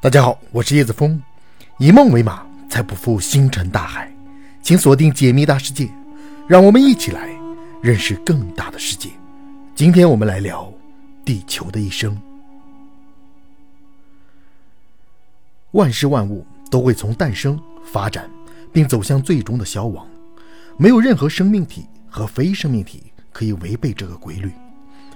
大家好，我是叶子峰，以梦为马，才不负星辰大海。请锁定解密大世界，让我们一起来认识更大的世界。今天我们来聊地球的一生。万事万物都会从诞生、发展，并走向最终的消亡，没有任何生命体和非生命体可以违背这个规律。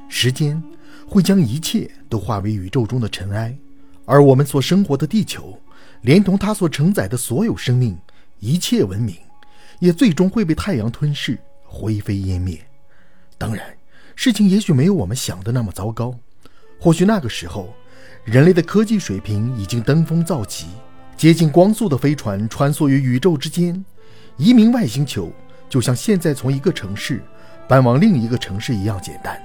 时间会将一切都化为宇宙中的尘埃。而我们所生活的地球，连同它所承载的所有生命、一切文明，也最终会被太阳吞噬、灰飞烟灭。当然，事情也许没有我们想的那么糟糕。或许那个时候，人类的科技水平已经登峰造极，接近光速的飞船穿梭于宇宙之间，移民外星球就像现在从一个城市搬往另一个城市一样简单。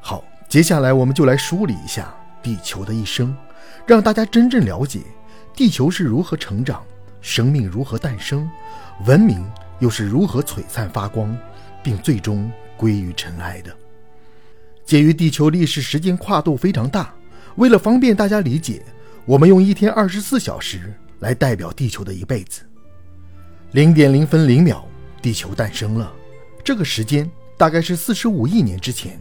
好，接下来我们就来梳理一下。地球的一生，让大家真正了解地球是如何成长，生命如何诞生，文明又是如何璀璨发光，并最终归于尘埃的。鉴于地球历史时间跨度非常大，为了方便大家理解，我们用一天二十四小时来代表地球的一辈子。零点零分零秒，地球诞生了。这个时间大概是四十五亿年之前。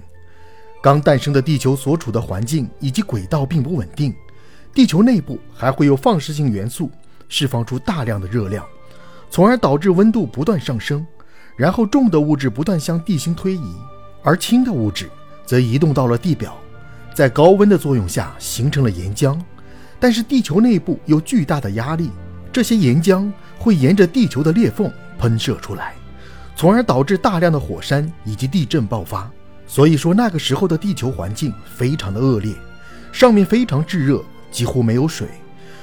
刚诞生的地球所处的环境以及轨道并不稳定，地球内部还会有放射性元素释放出大量的热量，从而导致温度不断上升。然后重的物质不断向地心推移，而轻的物质则移动到了地表，在高温的作用下形成了岩浆。但是地球内部有巨大的压力，这些岩浆会沿着地球的裂缝喷射出来，从而导致大量的火山以及地震爆发。所以说，那个时候的地球环境非常的恶劣，上面非常炙热，几乎没有水。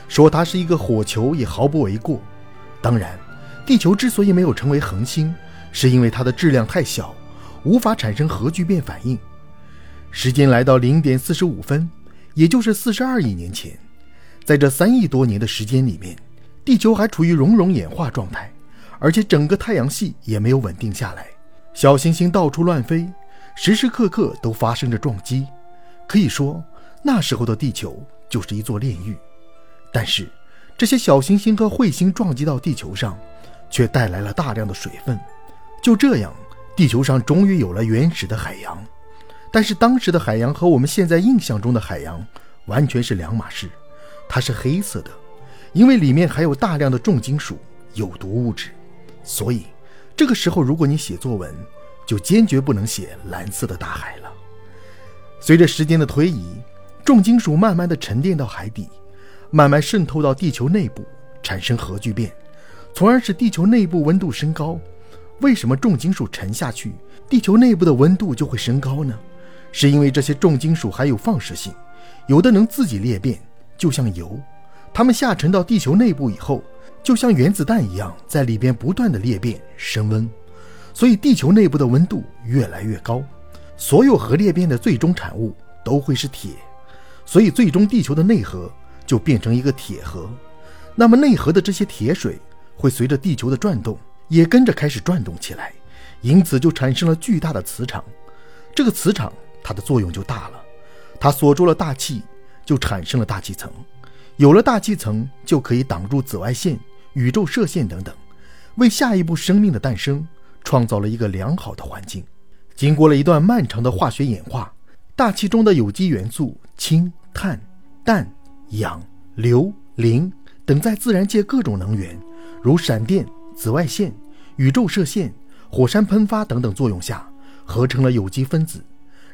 说它是一个火球也毫不为过。当然，地球之所以没有成为恒星，是因为它的质量太小，无法产生核聚变反应。时间来到零点四十五分，也就是四十二亿年前，在这三亿多年的时间里面，地球还处于熔融演化状态，而且整个太阳系也没有稳定下来，小行星到处乱飞。时时刻刻都发生着撞击，可以说那时候的地球就是一座炼狱。但是这些小行星和彗星撞击到地球上，却带来了大量的水分。就这样，地球上终于有了原始的海洋。但是当时的海洋和我们现在印象中的海洋完全是两码事，它是黑色的，因为里面含有大量的重金属、有毒物质。所以这个时候，如果你写作文，就坚决不能写蓝色的大海了。随着时间的推移，重金属慢慢的沉淀到海底，慢慢渗透到地球内部，产生核聚变，从而使地球内部温度升高。为什么重金属沉下去，地球内部的温度就会升高呢？是因为这些重金属含有放射性，有的能自己裂变，就像油。它们下沉到地球内部以后，就像原子弹一样，在里边不断的裂变升温。所以地球内部的温度越来越高，所有核裂变的最终产物都会是铁，所以最终地球的内核就变成一个铁核。那么内核的这些铁水会随着地球的转动，也跟着开始转动起来，因此就产生了巨大的磁场。这个磁场它的作用就大了，它锁住了大气，就产生了大气层。有了大气层，就可以挡住紫外线、宇宙射线等等，为下一步生命的诞生。创造了一个良好的环境。经过了一段漫长的化学演化，大气中的有机元素氢、碳、氮、氧、硫、磷等，在自然界各种能源，如闪电、紫外线、宇宙射线、火山喷发等等作用下，合成了有机分子，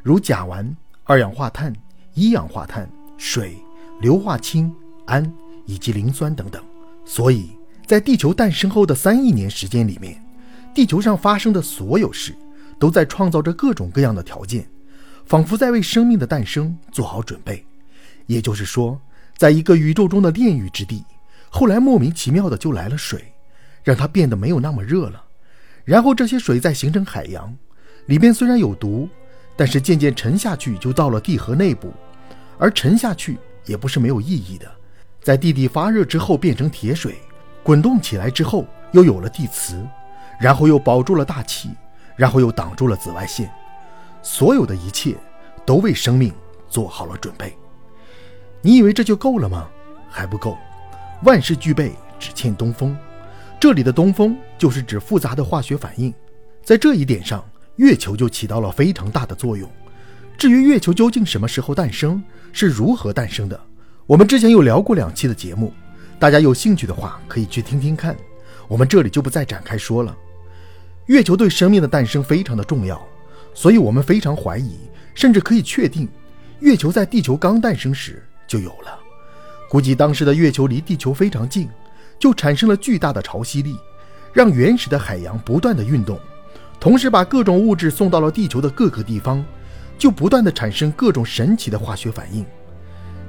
如甲烷、二氧化碳、一氧化碳、水、硫化氢、氨以及磷酸等等。所以在地球诞生后的三亿年时间里面。地球上发生的所有事，都在创造着各种各样的条件，仿佛在为生命的诞生做好准备。也就是说，在一个宇宙中的炼狱之地，后来莫名其妙的就来了水，让它变得没有那么热了。然后这些水再形成海洋，里边虽然有毒，但是渐渐沉下去，就到了地核内部。而沉下去也不是没有意义的，在地底发热之后变成铁水，滚动起来之后又有了地磁。然后又保住了大气，然后又挡住了紫外线，所有的一切都为生命做好了准备。你以为这就够了吗？还不够，万事俱备，只欠东风。这里的东风就是指复杂的化学反应，在这一点上，月球就起到了非常大的作用。至于月球究竟什么时候诞生，是如何诞生的，我们之前有聊过两期的节目，大家有兴趣的话可以去听听看。我们这里就不再展开说了。月球对生命的诞生非常的重要，所以我们非常怀疑，甚至可以确定，月球在地球刚诞生时就有了。估计当时的月球离地球非常近，就产生了巨大的潮汐力，让原始的海洋不断的运动，同时把各种物质送到了地球的各个地方。就不断的产生各种神奇的化学反应，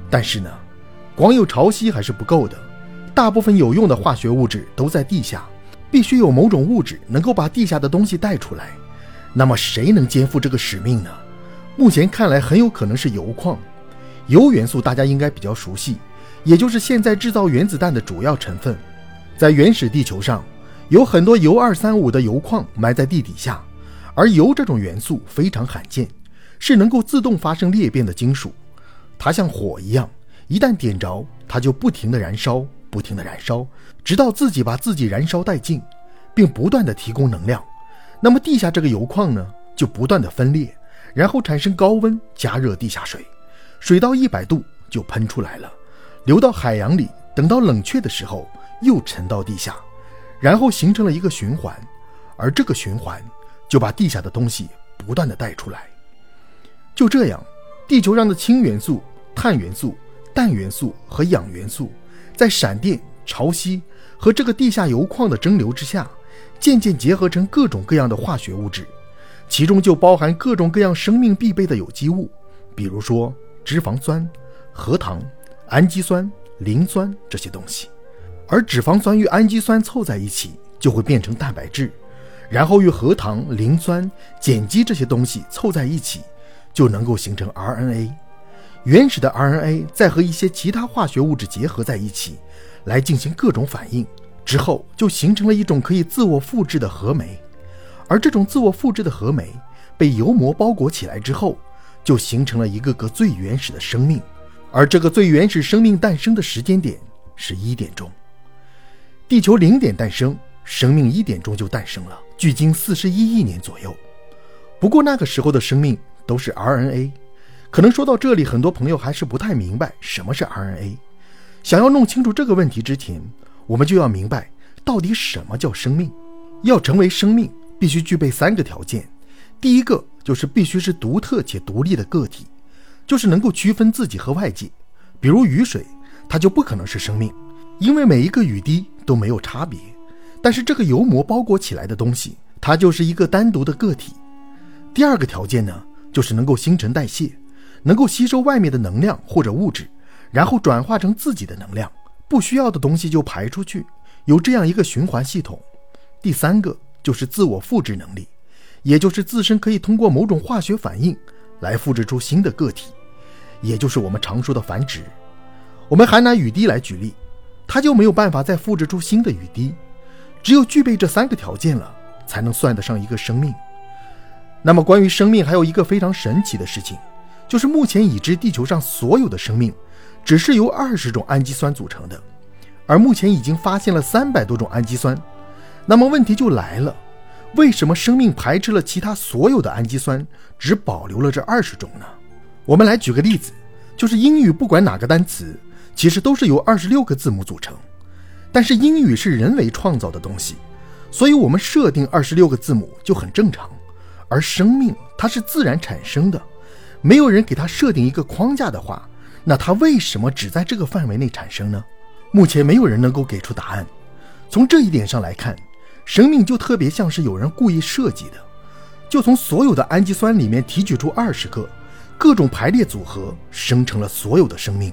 但是呢，光有潮汐还是不够的，大部分有用的化学物质都在地下，必须有某种物质能够把地下的东西带出来。那么谁能肩负这个使命呢？目前看来很有可能是铀矿。铀元素大家应该比较熟悉，也就是现在制造原子弹的主要成分。在原始地球上，有很多铀二三五的铀矿埋在地底下，而铀这种元素非常罕见。是能够自动发生裂变的金属，它像火一样，一旦点着，它就不停地燃烧，不停的燃烧，直到自己把自己燃烧殆尽，并不断的提供能量。那么地下这个油矿呢，就不断的分裂，然后产生高温加热地下水，水到一百度就喷出来了，流到海洋里，等到冷却的时候又沉到地下，然后形成了一个循环，而这个循环就把地下的东西不断的带出来。就这样，地球上的氢元素、碳元素、氮元素和氧元素，在闪电、潮汐和这个地下油矿的蒸馏之下，渐渐结合成各种各样的化学物质，其中就包含各种各样生命必备的有机物，比如说脂肪酸、核糖、氨基酸、磷酸这些东西。而脂肪酸与氨基酸凑在一起，就会变成蛋白质，然后与核糖、磷酸、碱基这些东西凑在一起。就能够形成 RNA，原始的 RNA 再和一些其他化学物质结合在一起，来进行各种反应，之后就形成了一种可以自我复制的核酶。而这种自我复制的核酶被油膜包裹起来之后，就形成了一个个最原始的生命。而这个最原始生命诞生的时间点是一点钟，地球零点诞生，生命一点钟就诞生了，距今四十一亿年左右。不过那个时候的生命。都是 RNA，可能说到这里，很多朋友还是不太明白什么是 RNA。想要弄清楚这个问题之前，我们就要明白到底什么叫生命。要成为生命，必须具备三个条件。第一个就是必须是独特且独立的个体，就是能够区分自己和外界。比如雨水，它就不可能是生命，因为每一个雨滴都没有差别。但是这个油膜包裹起来的东西，它就是一个单独的个体。第二个条件呢？就是能够新陈代谢，能够吸收外面的能量或者物质，然后转化成自己的能量，不需要的东西就排出去，有这样一个循环系统。第三个就是自我复制能力，也就是自身可以通过某种化学反应来复制出新的个体，也就是我们常说的繁殖。我们还拿雨滴来举例，它就没有办法再复制出新的雨滴，只有具备这三个条件了，才能算得上一个生命。那么，关于生命还有一个非常神奇的事情，就是目前已知地球上所有的生命，只是由二十种氨基酸组成的，而目前已经发现了三百多种氨基酸。那么问题就来了，为什么生命排斥了其他所有的氨基酸，只保留了这二十种呢？我们来举个例子，就是英语不管哪个单词，其实都是由二十六个字母组成，但是英语是人为创造的东西，所以我们设定二十六个字母就很正常。而生命它是自然产生的，没有人给他设定一个框架的话，那它为什么只在这个范围内产生呢？目前没有人能够给出答案。从这一点上来看，生命就特别像是有人故意设计的，就从所有的氨基酸里面提取出二十个，各种排列组合生成了所有的生命。